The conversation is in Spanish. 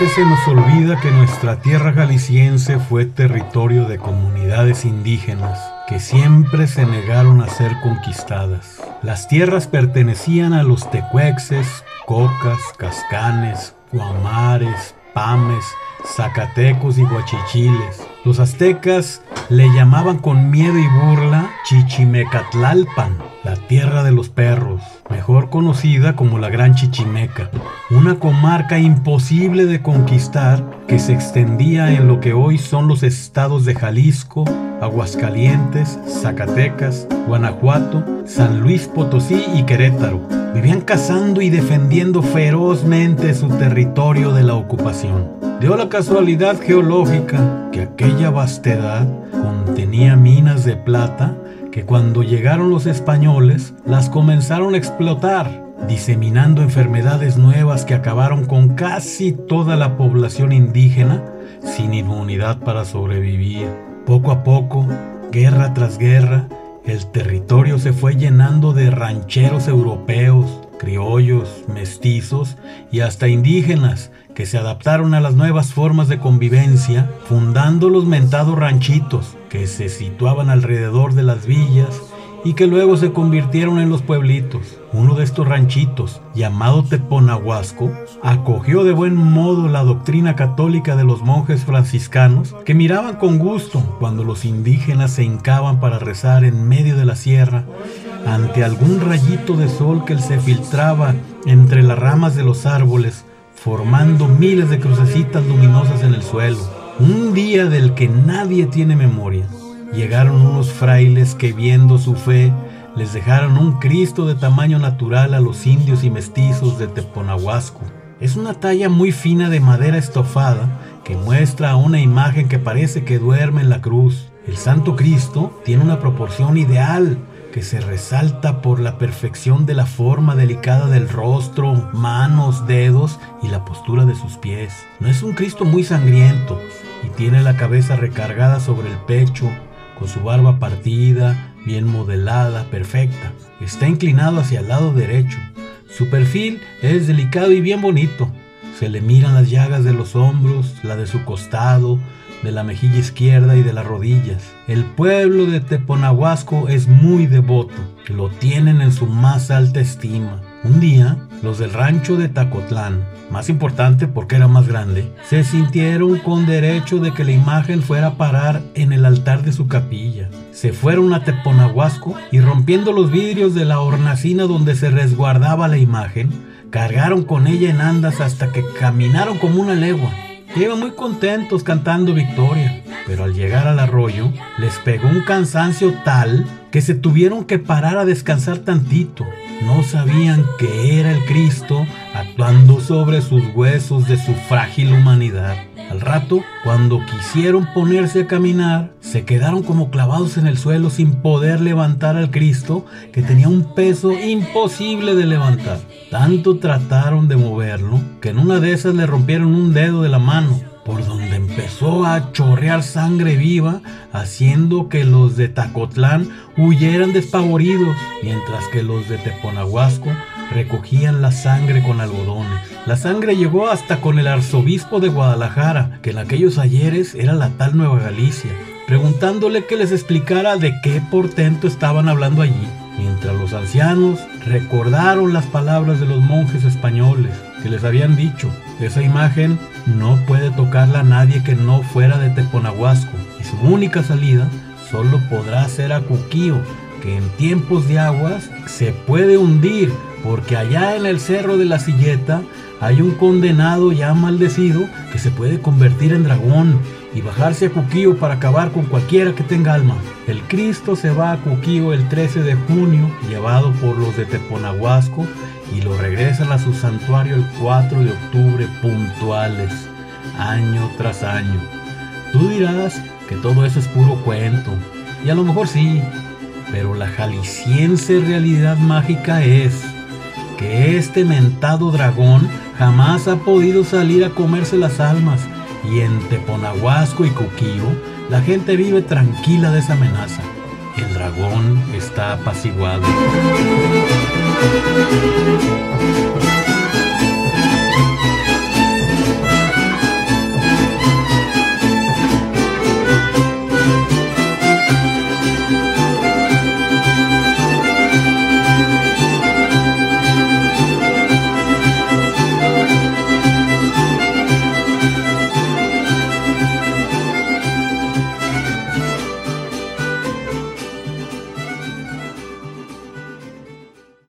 veces se nos olvida que nuestra tierra jalisciense fue territorio de comunidades indígenas que siempre se negaron a ser conquistadas. Las tierras pertenecían a los tecuexes, cocas, cascanes, guamares, pames, zacatecos y guachichiles. Los aztecas le llamaban con miedo y burla Chichimecatlalpan, la tierra de los perros, mejor conocida como la Gran Chichimeca, una comarca imposible de conquistar que se extendía en lo que hoy son los estados de Jalisco, Aguascalientes, Zacatecas, Guanajuato, San Luis Potosí y Querétaro. Vivían cazando y defendiendo ferozmente su territorio de la ocupación. Dio la casualidad geológica que aquella vastedad contenía minas de plata que cuando llegaron los españoles las comenzaron a explotar, diseminando enfermedades nuevas que acabaron con casi toda la población indígena sin inmunidad para sobrevivir. Poco a poco, guerra tras guerra, el territorio se fue llenando de rancheros europeos, criollos, mestizos y hasta indígenas que se adaptaron a las nuevas formas de convivencia, fundando los mentados ranchitos que se situaban alrededor de las villas y que luego se convirtieron en los pueblitos. Uno de estos ranchitos, llamado Teponahuasco, acogió de buen modo la doctrina católica de los monjes franciscanos que miraban con gusto cuando los indígenas se hincaban para rezar en medio de la sierra ante algún rayito de sol que se filtraba entre las ramas de los árboles, formando miles de crucecitas luminosas en el suelo. Un día del que nadie tiene memoria llegaron unos frailes que viendo su fe les dejaron un Cristo de tamaño natural a los indios y mestizos de Teponahuasco. Es una talla muy fina de madera estofada que muestra una imagen que parece que duerme en la cruz. El Santo Cristo tiene una proporción ideal que se resalta por la perfección de la forma delicada del rostro, manos, dedos y la postura de sus pies. No es un Cristo muy sangriento y tiene la cabeza recargada sobre el pecho con su barba partida, bien modelada, perfecta. Está inclinado hacia el lado derecho. Su perfil es delicado y bien bonito. Se le miran las llagas de los hombros, la de su costado, de la mejilla izquierda y de las rodillas. El pueblo de Teponahuasco es muy devoto, lo tienen en su más alta estima. Un día, los del rancho de Tacotlán, más importante porque era más grande, se sintieron con derecho de que la imagen fuera a parar en el altar de su capilla. Se fueron a Teponahuasco y rompiendo los vidrios de la hornacina donde se resguardaba la imagen, cargaron con ella en andas hasta que caminaron como una legua. Iban muy contentos cantando victoria, pero al llegar al arroyo les pegó un cansancio tal que se tuvieron que parar a descansar tantito. No sabían que era el Cristo actuando sobre sus huesos de su frágil humanidad. Al rato, cuando quisieron ponerse a caminar, se quedaron como clavados en el suelo sin poder levantar al Cristo que tenía un peso imposible de levantar. Tanto trataron de moverlo que en una de esas le rompieron un dedo de la mano, por donde empezó a chorrear sangre viva, haciendo que los de Tacotlán huyeran despavoridos, mientras que los de Teponahuasco recogían la sangre con algodones. La sangre llegó hasta con el arzobispo de Guadalajara, que en aquellos ayeres era la tal Nueva Galicia, preguntándole que les explicara de qué portento estaban hablando allí, mientras los ancianos recordaron las palabras de los monjes españoles que les habían dicho, esa imagen no puede tocarla nadie que no fuera de Teponahuasco, y su única salida solo podrá ser a Cuquío, que en tiempos de aguas se puede hundir porque allá en el cerro de la silleta hay un condenado ya maldecido que se puede convertir en dragón y bajarse a Cuquío para acabar con cualquiera que tenga alma. El Cristo se va a Cuquío el 13 de junio, llevado por los de Teponahuasco, y lo regresan a su santuario el 4 de octubre puntuales, año tras año. Tú dirás que todo eso es puro cuento, y a lo mejor sí, pero la jalisciense realidad mágica es que este mentado dragón jamás ha podido salir a comerse las almas y en Teponahuasco y Cuquío la gente vive tranquila de esa amenaza. El dragón está apaciguado.